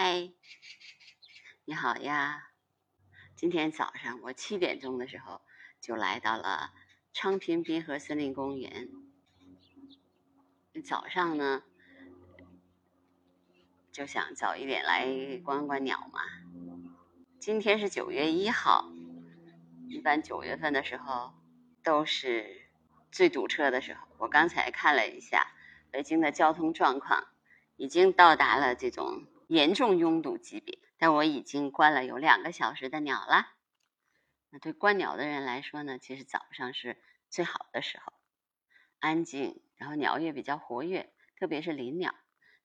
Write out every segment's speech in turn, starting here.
嗨，你好呀！今天早上我七点钟的时候就来到了昌平滨河森林公园。早上呢，就想早一点来观观鸟嘛。今天是九月一号，一般九月份的时候都是最堵车的时候。我刚才看了一下北京的交通状况，已经到达了这种。严重拥堵级别，但我已经观了有两个小时的鸟了。那对观鸟的人来说呢，其实早上是最好的时候，安静，然后鸟也比较活跃，特别是林鸟。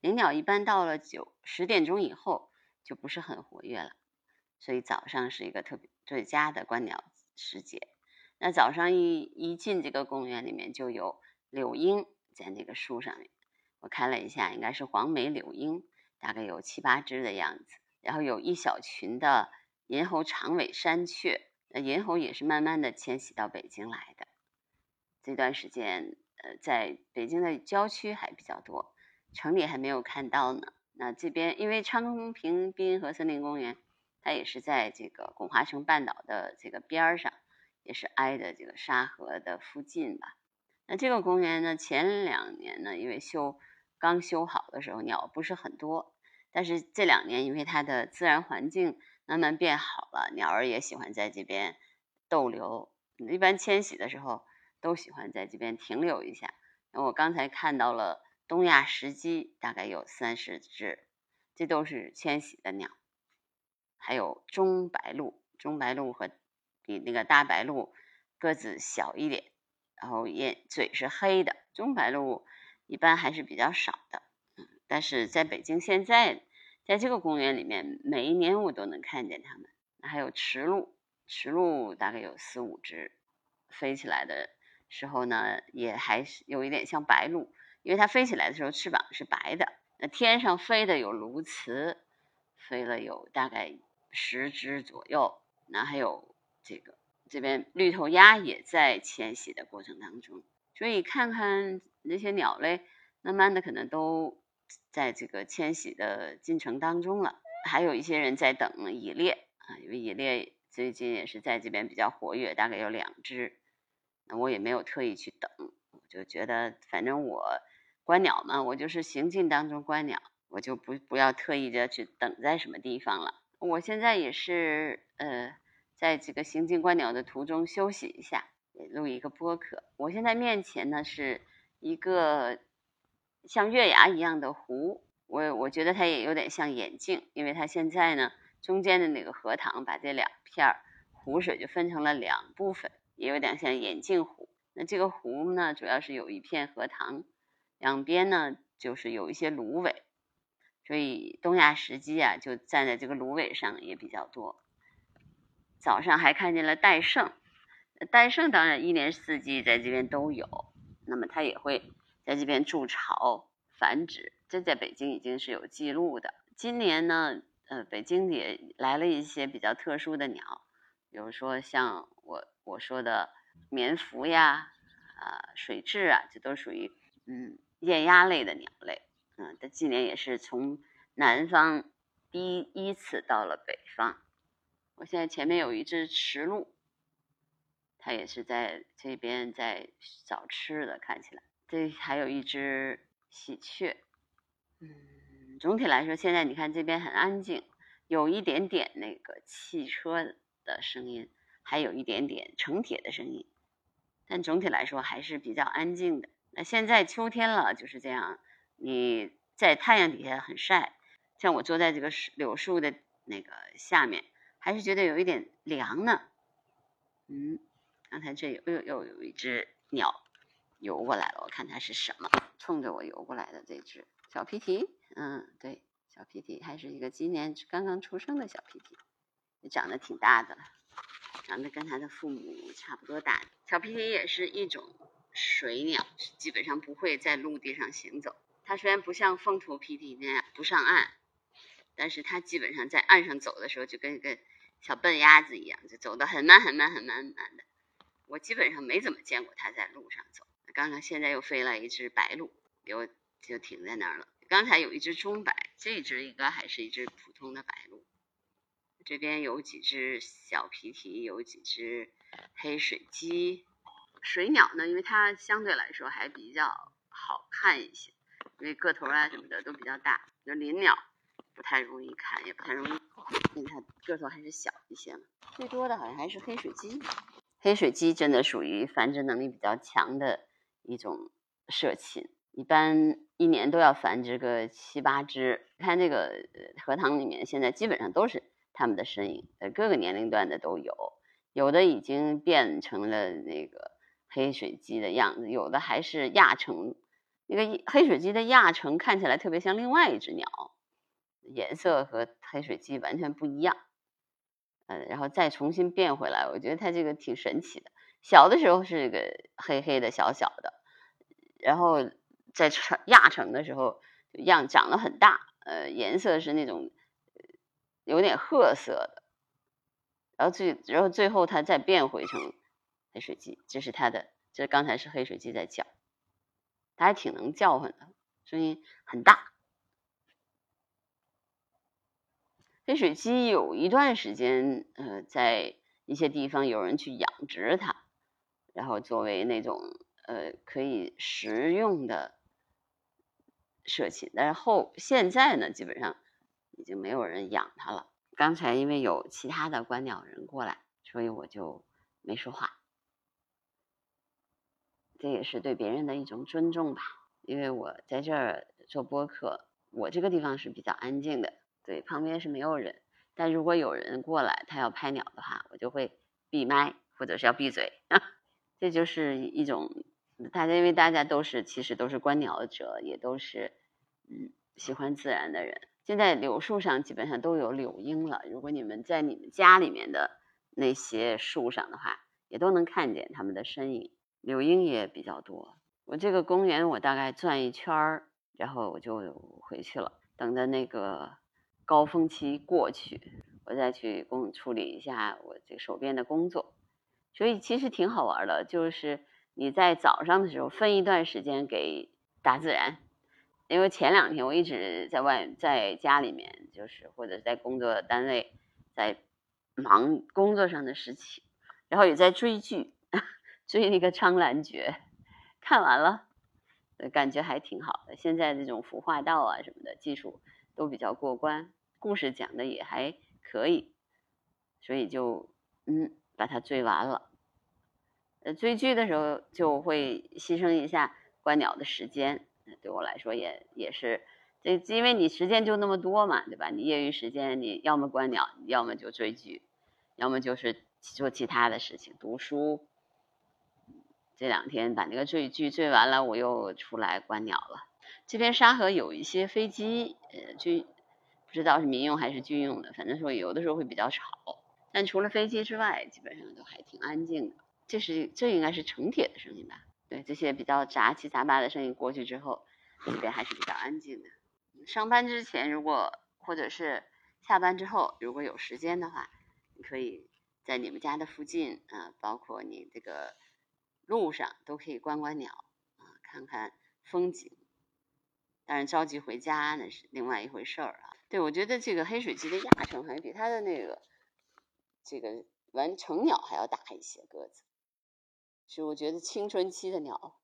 林鸟一般到了九十点钟以后就不是很活跃了，所以早上是一个特别最佳的观鸟时节。那早上一一进这个公园里面，就有柳莺在那个树上面，我看了一下，应该是黄眉柳莺。大概有七八只的样子，然后有一小群的银喉长尾山雀，那银喉也是慢慢的迁徙到北京来的。这段时间，呃，在北京的郊区还比较多，城里还没有看到呢。那这边因为昌平滨河森林公园，它也是在这个巩华城半岛的这个边儿上，也是挨着这个沙河的附近吧。那这个公园呢，前两年呢，因为修刚修好的时候，鸟不是很多。但是这两年，因为它的自然环境慢慢变好了，鸟儿也喜欢在这边逗留。一般迁徙的时候，都喜欢在这边停留一下。那我刚才看到了东亚石鸡，大概有三十只，这都是迁徙的鸟。还有中白鹭，中白鹭和比那个大白鹭个子小一点，然后眼嘴是黑的。中白鹭一般还是比较少的。但是在北京现在，在这个公园里面，每一年我都能看见它们。还有池鹭，池鹭大概有四五只，飞起来的时候呢，也还是有一点像白鹭，因为它飞起来的时候翅膀是白的。那天上飞的有鸬鹚，飞了有大概十只左右。那还有这个这边绿头鸭也在迁徙的过程当中，所以看看那些鸟类，慢慢的可能都。在这个迁徙的进程当中了，还有一些人在等蚁猎啊，因为蚁猎最近也是在这边比较活跃，大概有两只。那我也没有特意去等，我就觉得反正我观鸟嘛，我就是行进当中观鸟，我就不不要特意的去等在什么地方了。我现在也是呃，在这个行进观鸟的途中休息一下，录一个播客。我现在面前呢是一个。像月牙一样的湖，我我觉得它也有点像眼镜，因为它现在呢中间的那个荷塘把这两片湖水就分成了两部分，也有点像眼镜湖。那这个湖呢，主要是有一片荷塘，两边呢就是有一些芦苇，所以东亚石鸡啊就站在这个芦苇上也比较多。早上还看见了戴胜，戴胜当然一年四季在这边都有，那么它也会。在这边筑巢繁殖，这在北京已经是有记录的。今年呢，呃，北京也来了一些比较特殊的鸟，比如说像我我说的棉蜉呀，啊，水蛭啊，这都属于嗯雁鸭类的鸟类。嗯，它今年也是从南方第一次到了北方。我现在前面有一只池鹭，它也是在这边在找吃的，看起来。这还有一只喜鹊，嗯，总体来说，现在你看这边很安静，有一点点那个汽车的声音，还有一点点城铁的声音，但总体来说还是比较安静的。那现在秋天了，就是这样，你在太阳底下很晒，像我坐在这个柳树的那个下面，还是觉得有一点凉呢。嗯，刚才这又又有一只鸟。游过来了，我看它是什么，冲着我游过来的这只小皮提，嗯，对，小皮提还是一个今年刚刚出生的小皮提，也长得挺大的了，长得跟它的父母差不多大。小皮提也是一种水鸟，基本上不会在陆地上行走。它虽然不像凤头皮皮那样不上岸，但是它基本上在岸上走的时候就跟一个小笨鸭子一样，就走得很慢很慢很慢很慢的。我基本上没怎么见过它在路上走。刚刚现在又飞来一只白鹭，给我就停在那儿了。刚才有一只中白，这只应该还是一只普通的白鹭。这边有几只小皮皮，有几只黑水鸡。水鸟呢，因为它相对来说还比较好看一些，因为个头啊什么的都比较大。就林鸟不太容易看，也不太容易，因为它个头还是小一些。最多的好像还是黑水鸡。黑水鸡真的属于繁殖能力比较强的一种社禽，一般一年都要繁殖个七八只。看这个荷塘里面，现在基本上都是它们的身影，呃，各个年龄段的都有，有的已经变成了那个。黑水鸡的样子，有的还是亚成，那个黑水鸡的亚成看起来特别像另外一只鸟，颜色和黑水鸡完全不一样。嗯，然后再重新变回来，我觉得它这个挺神奇的。小的时候是个黑黑的小小的，然后在成亚成的时候样长得很大，呃，颜色是那种有点褐色的，然后最然后最后它再变回成。黑水鸡，这是它的，这刚才是黑水鸡在叫，它还挺能叫唤的，声音很大。黑水鸡有一段时间，呃，在一些地方有人去养殖它，然后作为那种呃可以食用的社禽，但是后现在呢，基本上已经没有人养它了。刚才因为有其他的观鸟人过来，所以我就没说话。这也是对别人的一种尊重吧，因为我在这儿做播客，我这个地方是比较安静的，对，旁边是没有人。但如果有人过来，他要拍鸟的话，我就会闭麦或者是要闭嘴。这就是一种大家，因为大家都是其实都是观鸟者，也都是嗯喜欢自然的人。现在柳树上基本上都有柳莺了，如果你们在你们家里面的那些树上的话，也都能看见它们的身影。柳莺也比较多。我这个公园我大概转一圈儿，然后我就回去了。等着那个高峰期过去，我再去工处理一下我这手边的工作。所以其实挺好玩的，就是你在早上的时候分一段时间给大自然。因为前两天我一直在外在家里面，就是或者在工作单位在忙工作上的事情，然后也在追剧。追那个《苍兰诀》，看完了，感觉还挺好的。现在这种服化道啊什么的技术都比较过关，故事讲的也还可以，所以就嗯把它追完了。呃，追剧的时候就会牺牲一下观鸟的时间，对我来说也也是这，因为你时间就那么多嘛，对吧？你业余时间你要么观鸟，要么就追剧，要么就是做其他的事情，读书。这两天把那个追剧追完了，我又出来观鸟了。这边沙河有一些飞机，呃，军不知道是民用还是军用的，反正说有的时候会比较吵。但除了飞机之外，基本上都还挺安静的。这是这应该是城铁的声音吧？对，这些比较杂七杂八的声音过去之后，这边还是比较安静的。上班之前，如果或者是下班之后，如果有时间的话，你可以在你们家的附近啊，包括你这个。路上都可以观观鸟啊，看看风景。当然着急回家那是另外一回事儿啊。对，我觉得这个黑水鸡的亚成好像比它的那个这个完成鸟还要大一些个子，是我觉得青春期的鸟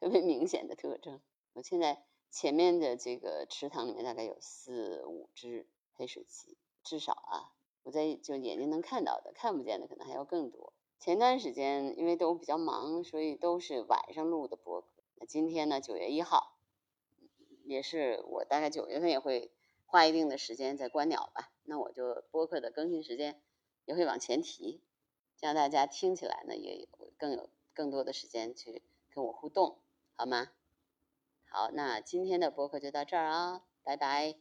特别明显的特征。我现在前面的这个池塘里面大概有四五只黑水鸡，至少啊，我在就眼睛能看到的，看不见的可能还要更多。前段时间因为都比较忙，所以都是晚上录的播客。那今天呢，九月一号，也是我大概九月份也会花一定的时间在观鸟吧。那我就播客的更新时间也会往前提，这样大家听起来呢也有更有更多的时间去跟我互动，好吗？好，那今天的播客就到这儿啊，拜拜。